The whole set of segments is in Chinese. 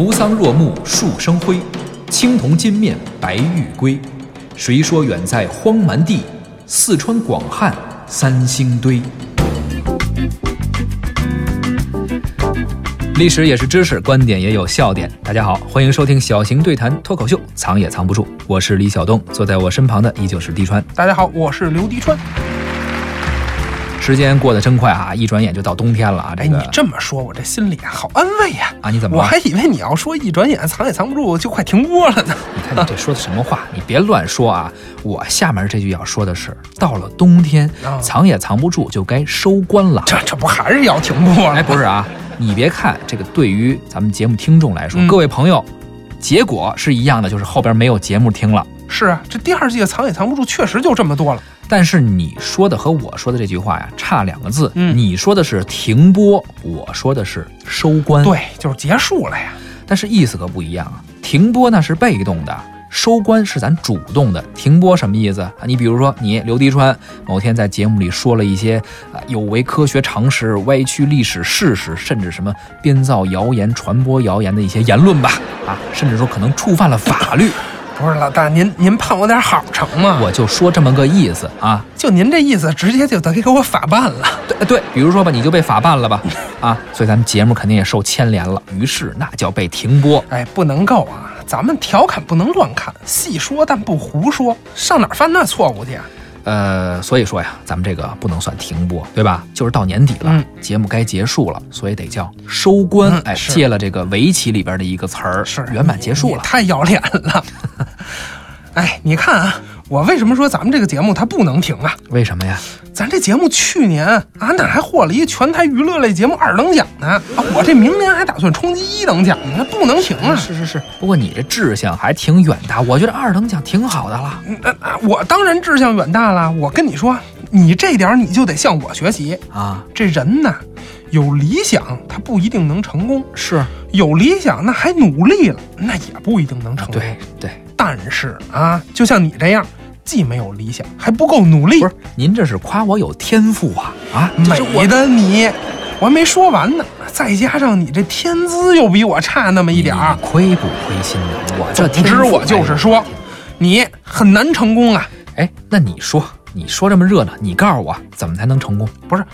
扶桑若木，树生辉；青铜金面，白玉龟。谁说远在荒蛮地？四川广汉三星堆。历史也是知识，观点也有笑点。大家好，欢迎收听小型对谈脱口秀，藏也藏不住。我是李晓东，坐在我身旁的依旧是滴川。大家好，我是刘迪川。时间过得真快啊，一转眼就到冬天了啊！这哎，你这么说，我这心里啊好安慰呀、啊，你怎么？我还以为你要说一转眼藏也藏不住，就快停播了呢。你看你这说的什么话？你别乱说啊！我下面这句要说的是，到了冬天，啊藏也藏不住，就该收官了。这这不还是要停播了？哎，不是啊，你别看这个，对于咱们节目听众来说，嗯各位朋友，结果是一样的，就是后边没有节目听了。是啊，这第二季的藏也藏不住，确实就这么多了。但是你说的和我说的这句话呀，差两个字。嗯你说的是停播，我说的是收官。，对，就是结束了呀。但是意思可不一样啊。停播那是被动的，收官是咱主动的。停播什么意思啊？你比如说你刘迪川某天在节目里说了一些啊有违科学常识、歪曲历史事实，甚至什么编造谣言、传播谣言的一些言论吧，啊，甚至说可能触犯了法律。不是老大，您您盼我点好成吗？我就说这么个意思啊。就您这意思，直接就得给我法办了。对对，比如说吧，你就被法办了吧，啊，所以咱们节目肯定也受牵连了，于是那叫被停播。哎，不能够啊！咱们调侃不能乱侃，细说但不胡说，上哪犯那错误去啊？呃，所以说呀，咱们这个不能算停播，对吧？就是到年底了，嗯节目该结束了，所以得叫收官。哎，借了这个围棋里边的一个词儿，是圆满结束了。太要脸了。哎，你看啊，我为什么说咱们这个节目它不能停啊？为什么呀？咱这节目去年啊，那还获了一全台娱乐类节目二等奖呢？啊，我这明年还打算冲击一等奖呢，不能停啊！是是是，不过你这志向还挺远大，我觉得二等奖挺好的了。嗯啊啊我当然志向远大了。我跟你说，你这点儿你就得向我学习。啊，这人呐，有理想他不一定能成功，是，有理想那还努力了，那也不一定能成功。对对，但是啊，就像你这样，既没有理想，还不够努力不，是您这是夸我有天赋啊啊！美的你，我还没说完呢。再加上你这天资又比我差那么一点儿，亏不亏心呢？我这总之我就是说，你很难成功啊。哎，那你说，你说这么热闹，你告诉我怎么才能成功？不是，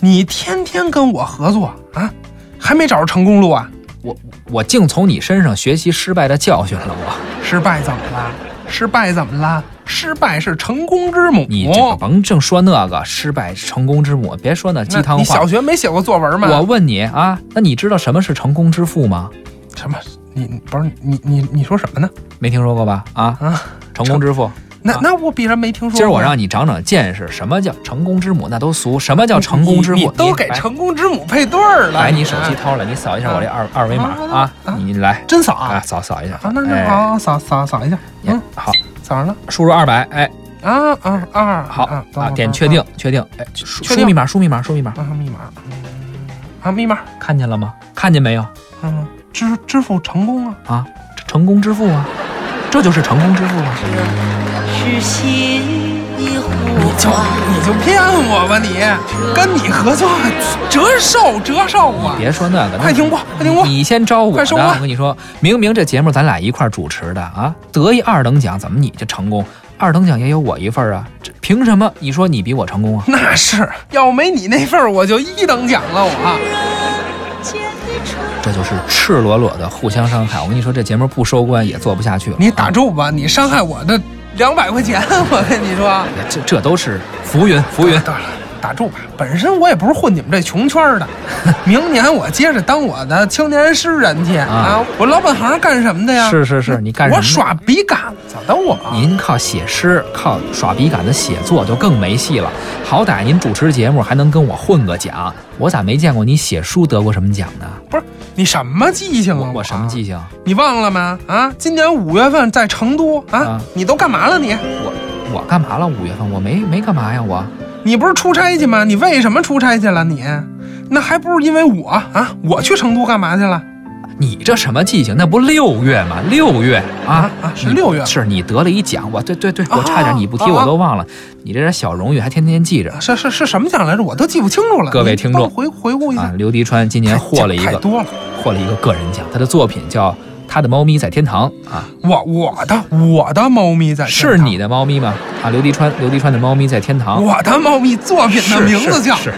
你天天跟我合作啊，还没找着成功路啊？我我净从你身上学习失败的教训了，我。失败怎么了？失败怎么了？失败是成功之母。你这个甭正说那个失败成功之母，别说那鸡汤话你小。学没写过作文吗？我问你啊，那你知道什么是成功之父吗？什么？你你不是你你你说什么呢？没听说过吧？啊，啊，成功之父。那啊那我必然没听说过。今儿我让你长长见识，什么叫成功之母？那都俗。什么叫成功之父？都给成功之母配对儿了。来，你手机掏出来，你扫一下我这二二维码啊你来真扫啊，啊？扫扫一下啊，那那哎好，扫扫扫一下。嗯，好，扫上了。输入二百，哎，啊啊二！好啊，啊，点确定，确定，哎，输输密码，输密码，输密码，啊，密码。嗯啊，密码。看见了吗？看见没有？嗯，支支付成功啊！啊，成功支付啊，这就是成功支付啊！是心的呼你就唤。你就骗我吧你！跟你合作折寿折寿啊！别说那个，那快停播快停播你先招我的，我跟你说，明明这节目咱俩一块主持的啊，得一二等奖，怎么你就成功？二等奖也有我一份儿啊，这凭什么？你说你比我成功啊？那是要没你那份儿，我就一等奖了我。这就是赤裸裸的互相伤害。我跟你说，这节目不收官也做不下去了。你打啊住吧，你伤害我的两百块钱，我跟你说。这这都是浮云，浮云。得了，打住吧，本身我也不是混你们这穷圈的，明年我接着当我的青年诗人去啊！我老本行干什么的呀？是是是，你干什么？我耍笔杆子的我。您靠写诗、靠耍笔杆子写作就更没戏了。好歹您主持节目还能跟我混个奖，我咋没见过你写书得过什么奖呢？不是你什么记性啊？我什么记性？你忘了吗？啊，今年五月份在成都啊，你都干嘛了你？我我干嘛了？五月份我没没干嘛呀？我你不是出差去吗？你为什么出差去了？你那还不是因为我啊？我去成都干嘛去了？你这什么记性？那不六月吗？六月啊啊是六月，是你得了一奖，我对对对，我差点你不提我都忘了，你这点小荣誉还天天记着。是是是什么奖来着？我都记不清楚了。各位听众回回顾一下，刘迪川今年获了一个多了，获了一个个人奖，他的作品叫《他的猫咪在天堂》啊。我我的我的猫咪在是你的猫咪吗？啊，刘迪川刘迪川的猫咪在天堂。我的猫咪作品的名字叫是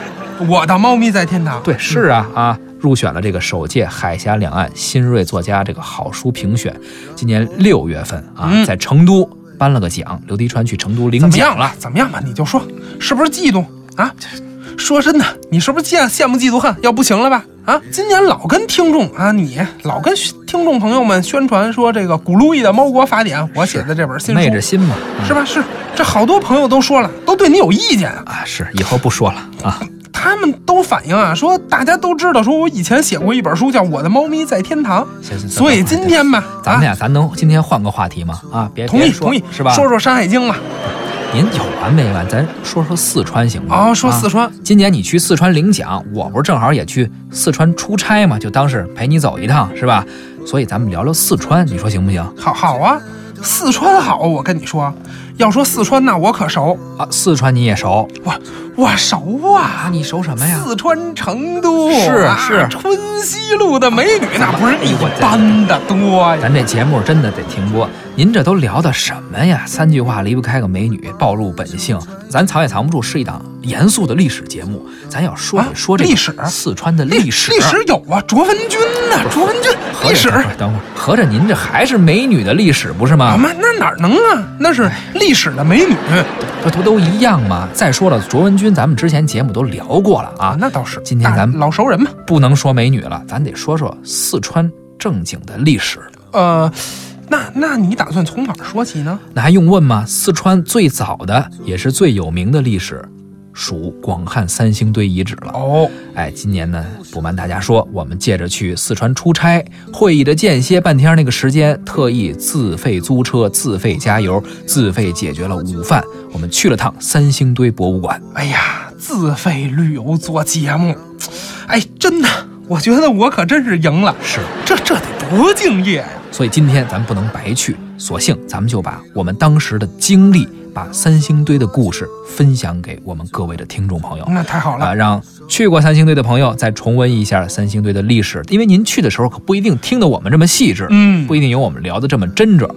我的猫咪在天堂。对，是啊啊。入选了这个首届海峡两岸新锐作家这个好书评选，今年六月份啊，在成都颁了个奖，刘迪川去成都领奖了，怎么样吧？你就说是不是嫉妒啊？说真的，你是不是羡羡慕嫉妒恨要不行了吧？啊，今年老跟听众啊，你老跟听众朋友们宣传说这个古路易的《猫国法典》，我写的这本新书，昧着心嘛，是吧？是，这好多朋友都说了，都对你有意见啊啊。是，以后不说了啊。他们都反映啊，说大家都知道，说我以前写过一本书叫《我的猫咪在天堂》，所以今天吧，咱们俩咱能今天换个话题吗？啊，别同意同意是吧？说说《山海经》吧。您有完没完？咱说说四川行吗？啊，说四川。今年你去四川领奖，我不是正好也去四川出差吗？就当是陪你走一趟，是吧？所以咱们聊聊四川，你说行不行？好，好啊。四川好，我跟你说，要说四川那我可熟啊。四川你也熟？我我熟啊。你熟什么呀？四川成都是是春熙路的美女，那不是一般的多呀。咱这节目真的得停播。您这都聊的什么呀？三句话离不开个美女，暴露本性。咱藏也藏不住，是一档严肃的历史节目。咱要说一说这历史，四川的历史。历史有啊，卓文君呢？卓文君历史。等会儿，合着您这还是美女的历史不是吗？那那哪能啊？那是历史的美女，这不都一样吗？再说了，卓文君咱们之前节目都聊过了啊。那倒是。今天咱们老熟人嘛，不能说美女了，咱得说说四川正经的历史。呃。那那你打算从哪儿说起呢？那还用问吗？四川最早的也是最有名的历史，属广汉三星堆遗址了。哦，哎，今年呢，不瞒大家说，我们借着去四川出差，会议的间歇半天那个时间，特意自费租车、自费加油、自费解决了午饭，我们去了趟三星堆博物馆。哎呀，自费旅游做节目，哎，真的，我觉得我可真是赢了。是，这这得多敬业呀！所以今天咱不能白去，索性咱们就把我们当时的经历，把三星堆的故事分享给我们各位的听众朋友。那太好了啊！让去过三星堆的朋友再重温一下三星堆的历史，因为您去的时候可不一定听得我们这么细致，嗯，不一定有我们聊得这么真着。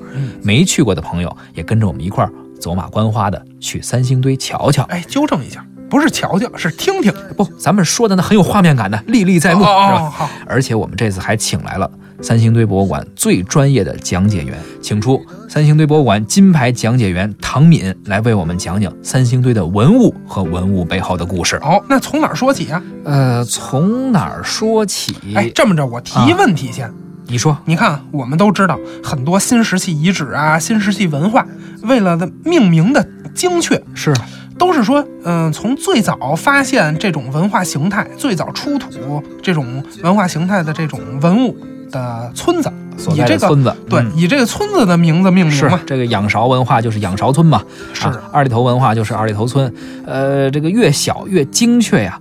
没去过的朋友也跟着我们一块儿走马观花的去三星堆瞧瞧。哎，纠正一下，不是瞧瞧，是听听。不，咱们说的那很有画面感的，历历在目，是吧？好。而且我们这次还请来了。三星堆博物馆最专业的讲解员，请出三星堆博物馆金牌讲解员唐敏来为我们讲讲三星堆的文物和文物背后的故事。好，那从哪儿说起啊？呃，从哪儿说起？哎，这么着，我提问题先。你说，你看，我们都知道很多新石器遗址啊，新石器文化，为了的命名的精确，是都是说，嗯，从最早发现这种文化形态，最早出土这种文化形态的这种文物。的村子，以这个村子对，以这个村子的名字命名嘛。这个仰韶文化就是仰韶村嘛，是二里头文化就是二里头村。呃，这个越小越精确呀，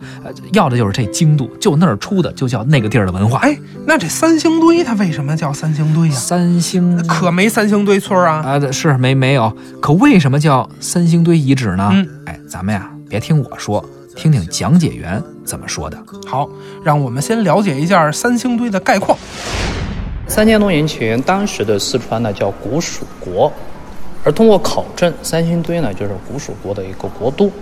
要的就是这精度，就那儿出的就叫那个地儿的文化。哎，那这三星堆它为什么叫三星堆呀？三星可没三星堆村啊？啊，是没没有？可为什么叫三星堆遗址呢？嗯，哎，咱们呀，别听我说，听听讲解员怎么说的。好，让我们先了解一下三星堆的概况。三千多年前，当时的四川呢叫古蜀国，而通过考证，三星堆呢就是古蜀国的一个国都。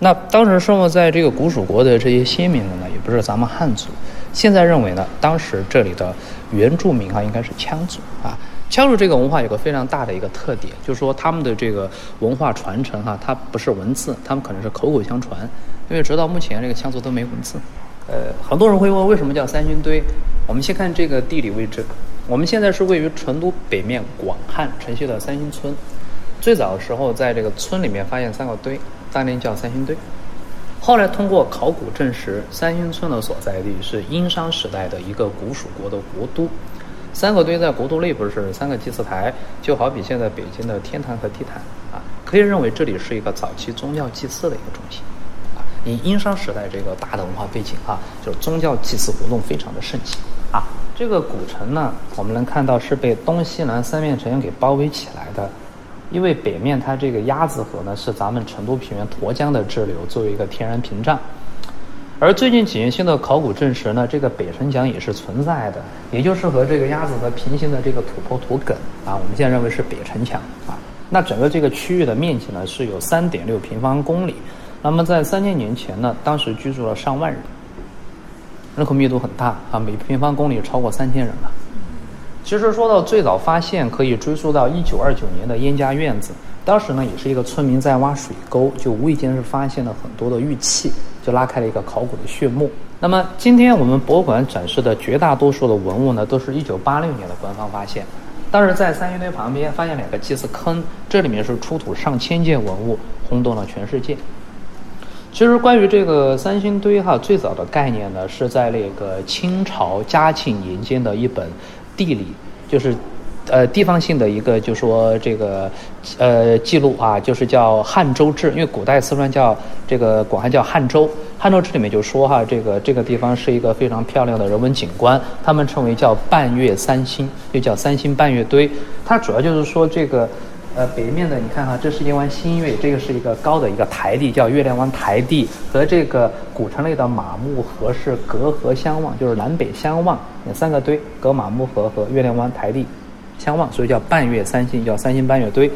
那当时生活在这个古蜀国的这些先民们呢，也不是咱们汉族。现在认为呢，当时这里的原住民啊应该是羌族啊。羌族这个文化有个非常大的一个特点，就是说他们的这个文化传承哈，它不是文字，他们可能是口口相传。因为直到目前，这个羌族都没文字。呃，很多人会问为什么叫三星堆？我们先看这个地理位置，我们现在是位于成都北面广汉城西的三星村。最早的时候，在这个村里面发现三个堆，当年叫三星堆。后来通过考古证实，三星村的所在地是殷商时代的一个古蜀国的国都。三个堆在国都内部是三个祭祀台，就好比现在北京的天坛和地坛啊，可以认为这里是一个早期宗教祭祀的一个中心。以殷商时代这个大的文化背景啊，就是宗教祭祀活动非常的盛行啊。这个古城呢，我们能看到是被东西南三面城墙给包围起来的，因为北面它这个鸭子河呢是咱们成都平原沱江的支流，作为一个天然屏障。而最近几年新的考古证实呢，这个北城墙也是存在的，也就是和这个鸭子河平行的这个土坡土埂啊，我们现在认为是北城墙啊。那整个这个区域的面积呢是有三点六平方公里，那么在三千年前呢，当时居住了上万人，人口密度很大啊，每平方公里超过三千人了。其实说到最早发现，可以追溯到一九二九年的燕家院子。当时呢，也是一个村民在挖水沟，就无意间是发现了很多的玉器，就拉开了一个考古的序幕。那么今天我们博物馆展示的绝大多数的文物呢，都是一九八六年的官方发现。当时在三星堆旁边发现两个祭祀坑，这里面是出土上千件文物，轰动了全世界。其实关于这个三星堆哈，最早的概念呢，是在那个清朝嘉庆年间的一本地理，就是呃地方性的一个，就说这个呃记录啊，就是叫《汉州志》，因为古代四川叫这个广汉叫汉州，《汉州志》里面就说哈，这个这个地方是一个非常漂亮的人文景观，他们称为叫半月三星，又叫三星半月堆，它主要就是说这个。呃，北面的你看哈，这是一湾新月，这个是一个高的一个台地，叫月亮湾台地，和这个古城内的马木河是隔河相望，就是南北相望，三个堆隔马木河和月亮湾台地相望，所以叫半月三星，叫三星半月堆。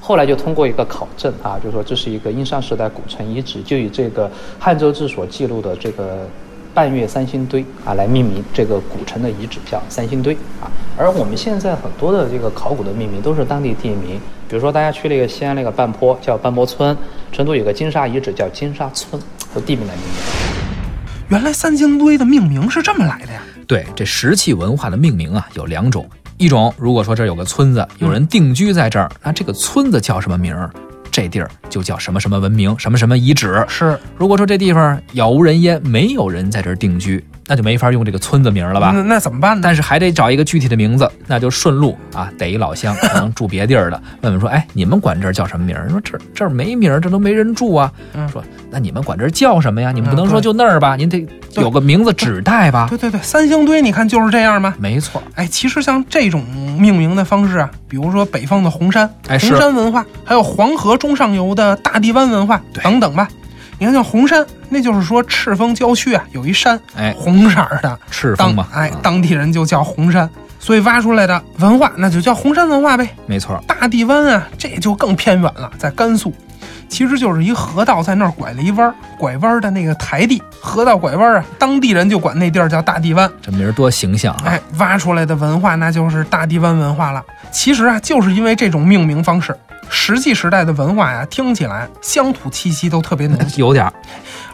后来就通过一个考证啊，就说这是一个殷商时代古城遗址，就以这个《汉州志》所记录的这个。半月三星堆啊，来命名这个古城的遗址叫三星堆啊。而我们现在很多的这个考古的命名都是当地地名，比如说大家去那个西安那个半坡叫半坡村，成都有个金沙遗址叫金沙村，都地名来命名。原来三星堆的命名是这么来的呀？对，这石器文化的命名啊有两种，一种如果说这儿有个村子，有人定居在这儿，那这个村子叫什么名儿？这地儿就叫什么什么文明，什么什么遗址。是，如果说这地方杳无人烟，没有人在这儿定居，那就没法用这个村子名了吧？那那怎么办呢？但是还得找一个具体的名字，那就顺路啊，逮一老乡，可能住别地儿的，问问说，哎，你们管这儿叫什么名儿？说这这儿没名儿，这都没人住啊。说那你们管这儿叫什么呀？你们不能说就那儿吧？您得有个名字指代吧？对对对，三星堆，你看就是这样吗？没错。哎，其实像这种命名的方式啊，比如说北方的红山，哎，红山文化，还有黄河中上游的大地湾文化等等吧。你看，叫红山，那就是说赤峰郊区啊有一山，哎，红色儿的赤峰嘛，哎，当地人就叫红山，所以挖出来的文化那就叫红山文化呗。没错，大地湾啊，这就更偏远了，在甘肃，其实就是一河道在那儿拐了一弯，拐弯的那个台地，河道拐弯啊，当地人就管那地儿叫大地湾。这名儿多形象啊！哎，挖出来的文化那就是大地湾文化了。其实啊，就是因为这种命名方式。石器时代的文化呀，听起来乡土气息都特别浓，有点儿。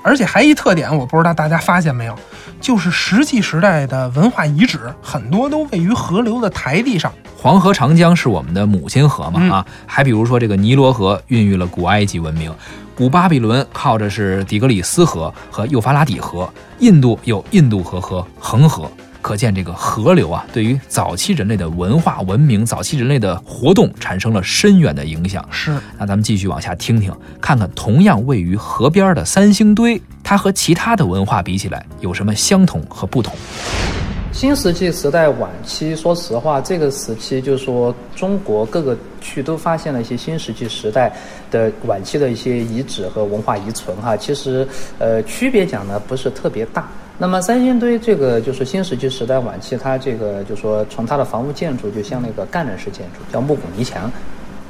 而且还一特点，我不知道大家发现没有，就是石器时代的文化遗址很多都位于河流的台地上。黄河、长江是我们的母亲河嘛啊？还比如说这个尼罗河孕育了古埃及文明，古巴比伦靠着是底格里斯河和幼发拉底河，印度有印度河和恒河。可见这个河流啊，对于早期人类的文化文明、早期人类的活动产生了深远的影响。是，那咱们继续往下听听，看看同样位于河边的三星堆，它和其他的文化比起来有什么相同和不同？新石器时代晚期，说实话，这个时期就是说中国各个区都发现了一些新石器时代的晚期的一些遗址和文化遗存哈。其实，呃，区别讲呢不是特别大。那么三星堆这个就是新石器时代晚期，它这个就说从它的房屋建筑就像那个干人式建筑，叫木拱泥墙，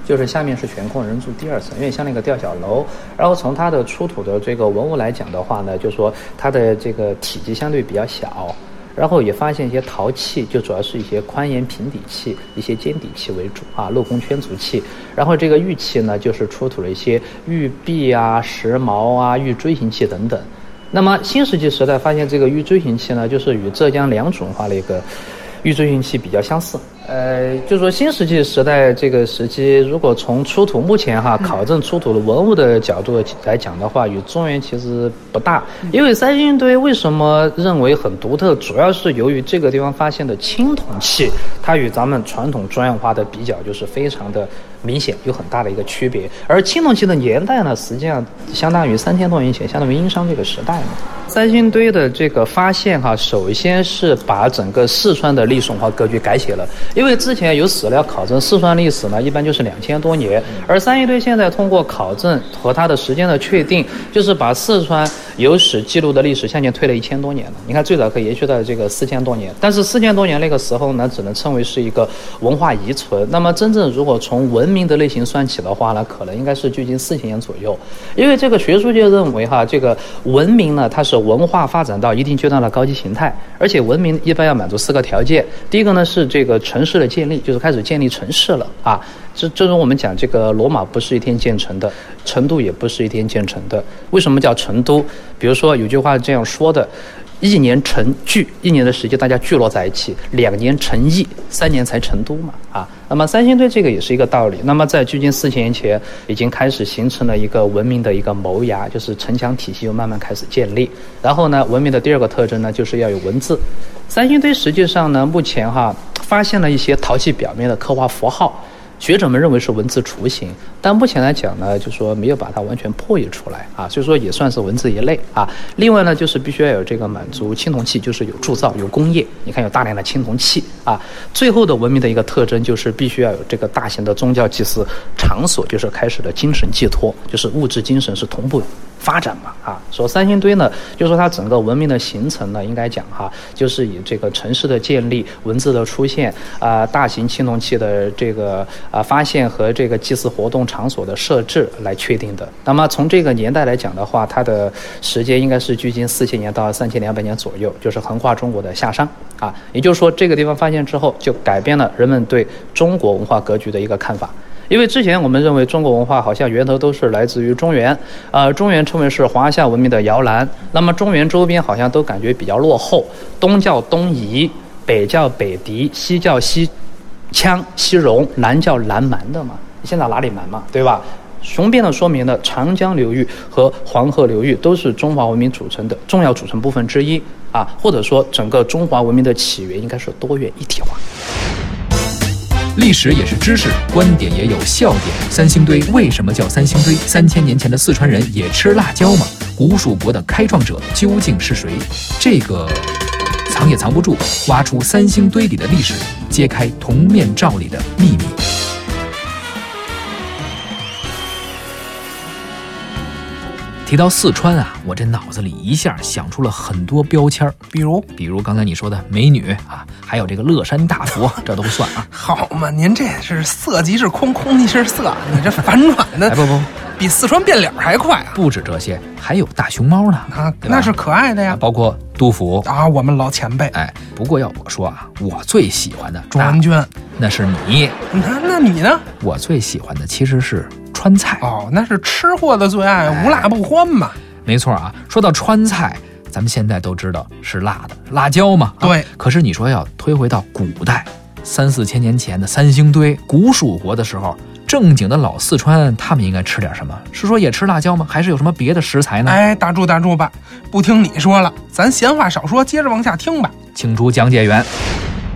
就是下面是悬空人住第二层，因为像那个吊脚楼。然后从它的出土的这个文物来讲的话呢，就说它的这个体积相对比较小。然后也发现一些陶器，就主要是一些宽檐平底器、一些尖底器为主啊，镂空圈足器。然后这个玉器呢，就是出土了一些玉璧啊、石矛啊、玉锥形器等等。那么新石器时代发现这个玉锥形器呢，就是与浙江良渚文化的一个玉锥形器比较相似。呃，就说新石器时代这个时期，如果从出土目前哈考证出土的文物的角度来讲的话，与中原其实不大。因为三星堆为什么认为很独特，主要是由于这个地方发现的青铜器，它与咱们传统中原文化的比较就是非常的明显，有很大的一个区别。而青铜器的年代呢，实际上相当于三千多年前，相当于殷商这个时代嘛。三星堆的这个发现哈，首先是把整个四川的历史文化格局改写了。因为之前有史料考证四川历史呢，一般就是两千多年，而三星堆现在通过考证和它的时间的确定，就是把四川有史记录的历史向前推了一千多年了。你看最早可以延续到这个四千多年，但是四千多年那个时候呢，只能称为是一个文化遗存。那么真正如果从文明的类型算起的话呢，可能应该是距今四千年左右。因为这个学术界认为哈，这个文明呢，它是文化发展到一定阶段的高级形态，而且文明一般要满足四个条件。第一个呢是这个城市的建立，就是开始建立城市了啊。这正如我们讲这个罗马不是一天建成的，成都也不是一天建成的。为什么叫成都？比如说有句话这样说的。一年成聚，一年的时间大家聚落在一起；两年成邑，三年才成都嘛。啊，那么三星堆这个也是一个道理。那么在距今四千年前，已经开始形成了一个文明的一个萌芽，就是城墙体系又慢慢开始建立。然后呢，文明的第二个特征呢，就是要有文字。三星堆实际上呢，目前哈发现了一些陶器表面的刻画符号。学者们认为是文字雏形，但目前来讲呢，就说没有把它完全破译出来啊，所以说也算是文字一类啊。另外呢，就是必须要有这个满足青铜器，就是有铸造、有工业。你看有大量的青铜器啊。最后的文明的一个特征就是必须要有这个大型的宗教祭祀场所，就是开始的精神寄托，就是物质精神是同步。发展嘛，啊，说三星堆呢，就说它整个文明的形成呢，应该讲哈，就是以这个城市的建立、文字的出现啊、大型青铜器的这个啊发现和这个祭祀活动场所的设置来确定的。那么从这个年代来讲的话，它的时间应该是距今四千年到三千两百年左右，就是横跨中国的夏商啊。也就是说，这个地方发现之后，就改变了人们对中国文化格局的一个看法。因为之前我们认为中国文化好像源头都是来自于中原，呃，中原称为是华夏文明的摇篮。那么中原周边好像都感觉比较落后，东叫东夷，北叫北狄，西叫西羌、西戎，南叫南蛮的嘛。你现在哪里蛮嘛，对吧？雄辩的说明了长江流域和黄河流域都是中华文明组成的重要组成部分之一啊，或者说整个中华文明的起源应该是多元一体化。历史也是知识，观点也有笑点。三星堆为什么叫三星堆？三千年前的四川人也吃辣椒吗？古蜀国的开创者究竟是谁？这个藏也藏不住，挖出三星堆里的历史，揭开铜面罩里的秘密。提到四川啊，我这脑子里一下想出了很多标签儿，比如，比如刚才你说的美女啊，还有这个乐山大佛，这都算啊。好嘛，您这是色即是空，空即是色，你这反转的，哎，不不，比四川变脸还快啊！不止这些，还有大熊猫呢，啊，那是可爱的呀！包括杜甫。啊，我们老前辈哎，不过要我说啊，我最喜欢的钟文娟，那那是你，你看，那你呢？我最喜欢的其实是川菜。哦，那是吃货的最爱，无辣不欢嘛。没错啊，说到川菜，咱们现在都知道是辣的，辣椒嘛。啊对可是你说要推回到古代，三四千年前的三星堆古蜀国的时候，正经的老四川，他们应该吃点什么？是说也吃辣椒吗？还是有什么别的食材呢？哎，打住打住吧，不听你说了，咱闲话少说，接着往下听吧。请出讲解员。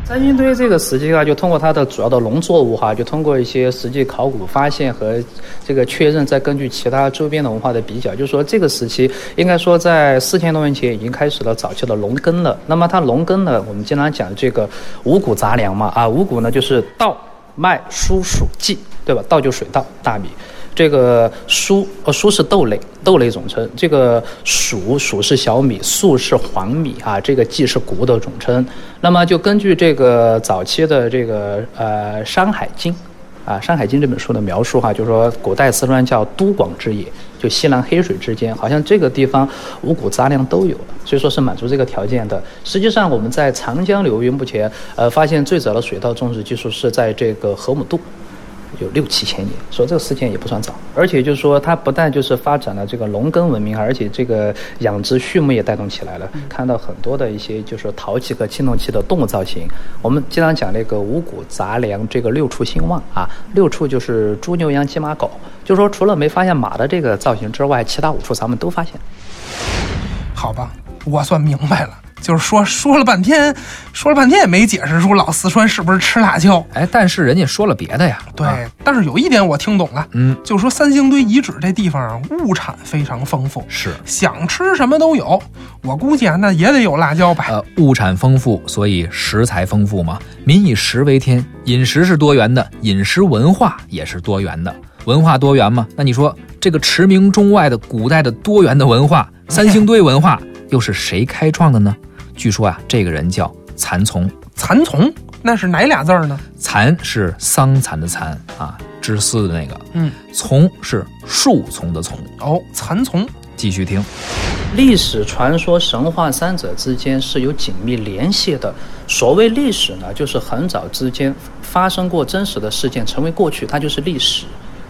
三星堆这个实际啊，就通过它的主要的农作物哈，就通过一些实际考古发现和这个确认，再根据其他周边的文化的比较，就是说这个时期应该说在四千多年前已经开始了早期的农耕了。那么它农耕呢，我们经常讲这个五谷杂粮嘛，啊，五谷呢就是稻、麦、黍、黍、稷，对吧？稻就水稻、大米。这个菽呃菽是豆类，豆类总称。这个黍黍是小米，粟是黄米啊。这个稷是谷的总称。那么就根据这个早期的这个呃《山海经》啊，《山海经》这本书的描述哈，就是说古代四川叫都广之野，就西南黑水之间，好像这个地方五谷杂粮都有了，所以说是满足这个条件的。实际上我们在长江流域目前呃发现最早的水稻种植技术是在这个河姆渡。有六七千年，说这个时间也不算早，而且就是说它不但就是发展了这个农耕文明，而且这个养殖畜牧也带动起来了。看到很多的一些就是陶器和青铜器的动物造型。我们经常讲那个五谷杂粮这个六畜兴旺啊，六畜就是猪牛羊鸡马狗，就是说除了没发现马的这个造型之外，其他五畜咱们都发现。好吧，我算明白了。就是说说了半天，说了半天也没解释出老四川是不是吃辣椒。哎，但是人家说了别的呀。对，啊但是有一点我听懂了，嗯，就说三星堆遗址这地方啊，物产非常丰富，是想吃什么都有。我估计啊，那也得有辣椒吧。呃，物产丰富，所以食材丰富嘛。民以食为天，饮食是多元的，饮食文化也是多元的。文化多元嘛，那你说这个驰名中外的古代的多元的文化，三星堆文化又是谁开创的呢？据说啊，这个人叫蚕丛，蚕丛那是哪俩字儿呢？蚕是桑蚕的蚕啊，织丝的那个，嗯，丛是树丛的丛。哦，蚕丛。继续听，历史、传说、神话三者之间是有紧密联系的。所谓历史呢，就是很早之间发生过真实的事件，成为过去，它就是历史。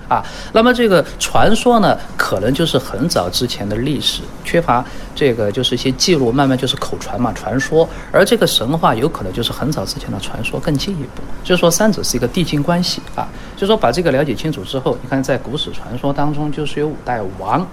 啊，那么这个传说呢，可能就是很早之前的历史，缺乏这个就是一些记录，慢慢就是口传嘛，传说。而这个神话有可能就是很早之前的传说，更进一步，就是说三者是一个递进关系啊。就是说把这个了解清楚之后，你看在古史传说当中，就是有五代王。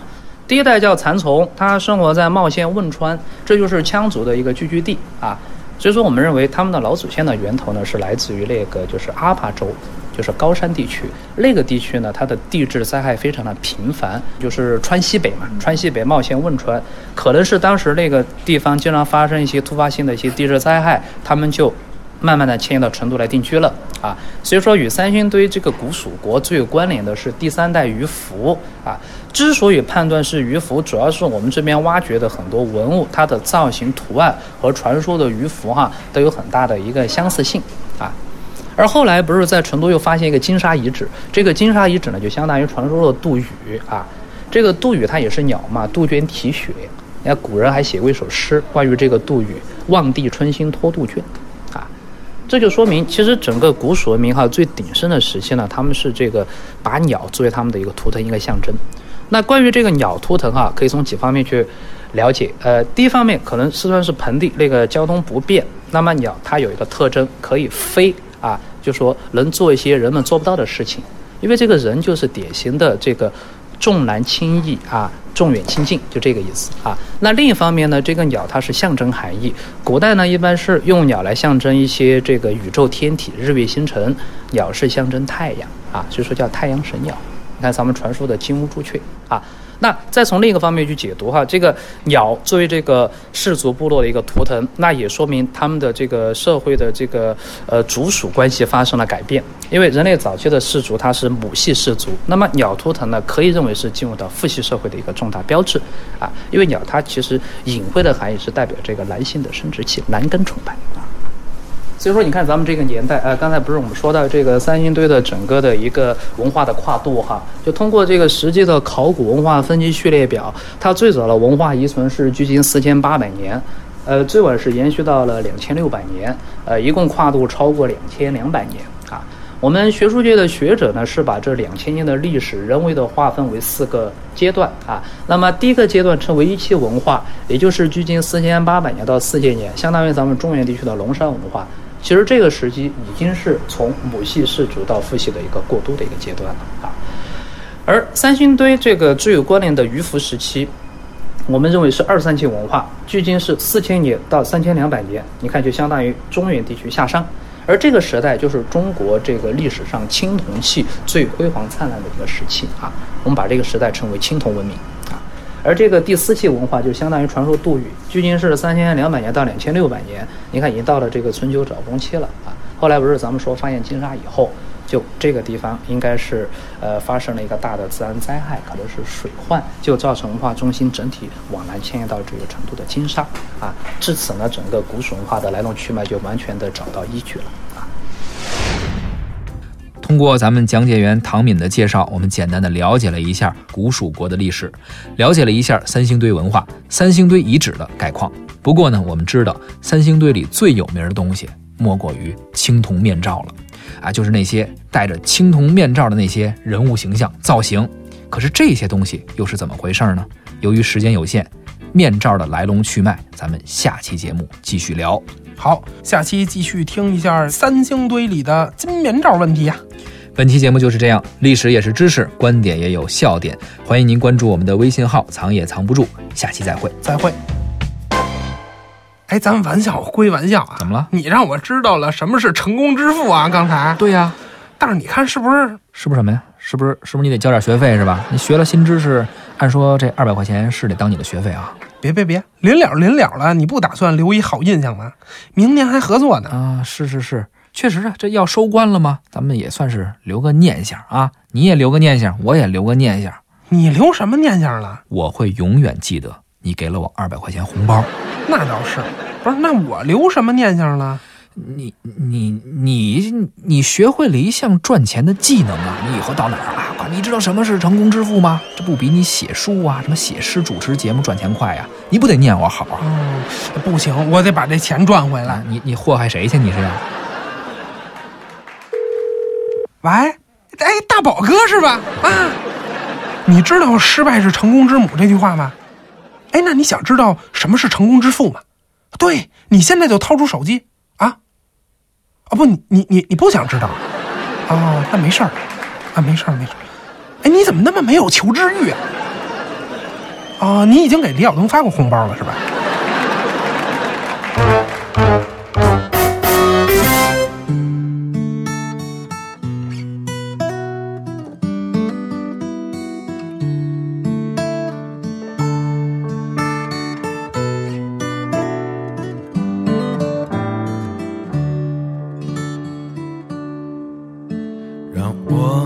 第一代叫蚕丛，他生活在茂县汶川，这就是羌族的一个聚居地啊。所以说，我们认为他们的老祖先的源头呢，是来自于那个就是阿坝州，就是高山地区。那个地区呢，它的地质灾害非常的频繁，就是川西北嘛，川西北茂县汶川，可能是当时那个地方经常发生一些突发性的一些地质灾害，他们就慢慢的迁移到成都来定居了啊。所以说，与三星堆这个古蜀国最有关联的是第三代鱼凫啊。之所以判断是鱼符，主要是我们这边挖掘的很多文物，它的造型图案和传说的鱼符哈都有很大的一个相似性啊。而后来不是在成都又发现一个金沙遗址，这个金沙遗址呢就相当于传说中的杜宇啊。这个杜宇它也是鸟嘛，杜鹃啼血。你看古人还写过一首诗，关于这个杜宇“望帝春心托杜鹃”，啊，这就说明其实整个古蜀文明哈最鼎盛的时期呢，他们是这个把鸟作为他们的一个图腾一个象征。那关于这个鸟图腾哈，可以从几方面去了解。呃，第一方面可能四川是盆地，那个交通不便，那么鸟它有一个特征可以飞啊，就说能做一些人们做不到的事情，因为这个人就是典型的这个重男轻易啊，重远轻近，就这个意思啊。那另一方面呢，这个鸟它是象征含义，古代呢一般是用鸟来象征一些这个宇宙天体、日月星辰，鸟是象征太阳啊，所以说叫太阳神鸟。看咱们传说的金乌朱雀啊，那再从另一个方面去解读哈，这个鸟作为这个氏族部落的一个图腾，那也说明他们的这个社会的这个呃族属关系发生了改变。因为人类早期的氏族它是母系氏族，那么鸟图腾呢，可以认为是进入到父系社会的一个重大标志啊。因为鸟它其实隐晦的含义是代表这个男性的生殖器，男根崇拜。所以说，你看咱们这个年代，呃，刚才不是我们说到这个三星堆的整个的一个文化的跨度哈，就通过这个实际的考古文化分级序列表，它最早的文化遗存是距今四千八百年，呃，最晚是延续到了两千六百年，呃，一共跨度超过两千两百年啊。我们学术界的学者呢，是把这两千年的历史人为的划分为四个阶段啊。那么第一个阶段称为一期文化，也就是距今四千八百年到四千年，相当于咱们中原地区的龙山文化。其实这个时期已经是从母系氏族到父系的一个过渡的一个阶段了啊。而三星堆这个最有关联的鱼凫时期，我们认为是二三期文化，距今是四千年到三千两百年，你看就相当于中原地区夏商。而这个时代就是中国这个历史上青铜器最辉煌灿烂的一个时期啊，我们把这个时代称为青铜文明。而这个第四期文化就相当于传说杜宇，距今是三千两百年到两千六百年，你看已经到了这个春秋早中期了啊。后来不是咱们说发现金沙以后，就这个地方应该是呃发生了一个大的自然灾害，可能是水患，就造成文化中心整体往南迁移到这个成都的金沙啊。至此呢，整个古蜀文化的来龙去脉就完全的找到依据了。通过咱们讲解员唐敏的介绍，我们简单的了解了一下古蜀国的历史，了解了一下三星堆文化、三星堆遗址的概况。不过呢，我们知道三星堆里最有名的东西，莫过于青铜面罩了，啊，就是那些戴着青铜面罩的那些人物形象造型。可是这些东西又是怎么回事呢？由于时间有限，面罩的来龙去脉，咱们下期节目继续聊。好，下期继续听一下三星堆里的金面罩问题呀、本期节目就是这样，历史也是知识，观点也有笑点。欢迎您关注我们的微信号“藏也藏不住”，下期再会。再会。哎，咱们玩笑归玩笑啊，怎么了？你让我知道了什么是成功之父啊？刚才，对呀、但是你看是不是？是不是什么呀？是不是是不是你得交点学费是吧？你学了新知识，按说这二百块钱是得当你的学费啊别别别，临了临了了，你不打算留一好印象吗？明年还合作呢。啊！是是是，确实啊，这要收官了吗？咱们也算是留个念想啊！你也留个念想，我也留个念想，你留什么念想了？我会永远记得你给了我二百块钱红包。那倒是，不是？那我留什么念想了？你你你你学会了一项赚钱的技能啊！你以后到哪儿啊？你知道什么是成功致富吗？这不比你写书啊、什么写诗、主持节目赚钱快呀、你不得念我好啊？嗯，不行，我得把这钱赚回来。你你祸害谁去？你是？喂，哎，大宝哥是吧？啊，你知道“失败是成功之母”这句话吗？哎，那你想知道什么是成功之父吗？对，你现在就掏出手机啊！啊不，你你你你不想知道？哦，那没事儿，啊，没事儿没事儿。哎，你怎么那么没有求知欲啊？啊，你已经给李晓东发过红包了是吧？让我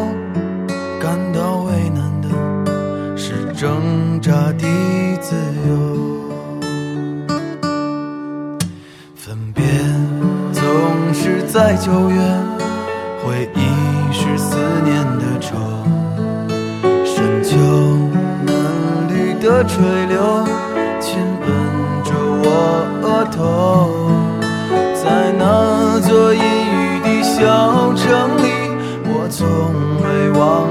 在九月，回忆是思念的愁。深秋嫩绿的垂柳，亲吻着我额头。在那座阴雨的小城里，我从未忘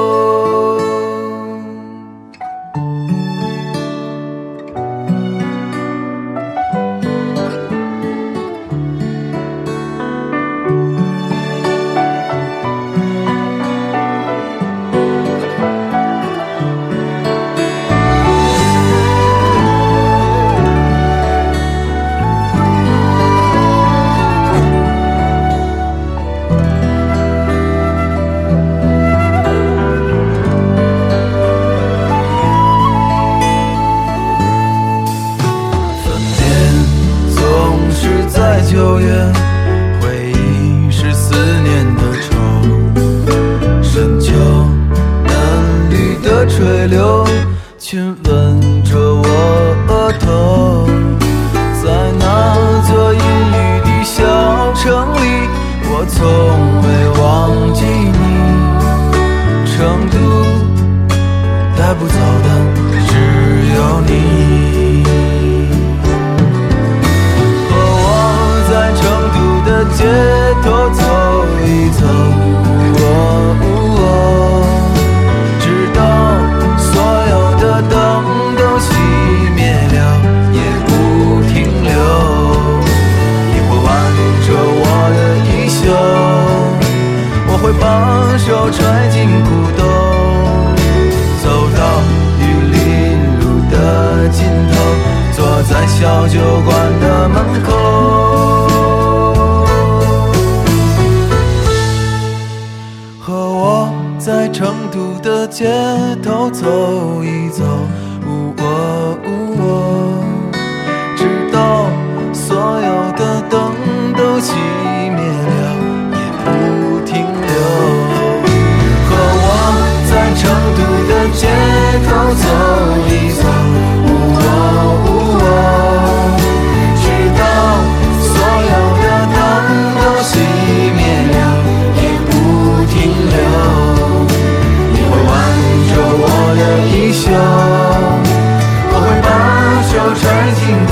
rising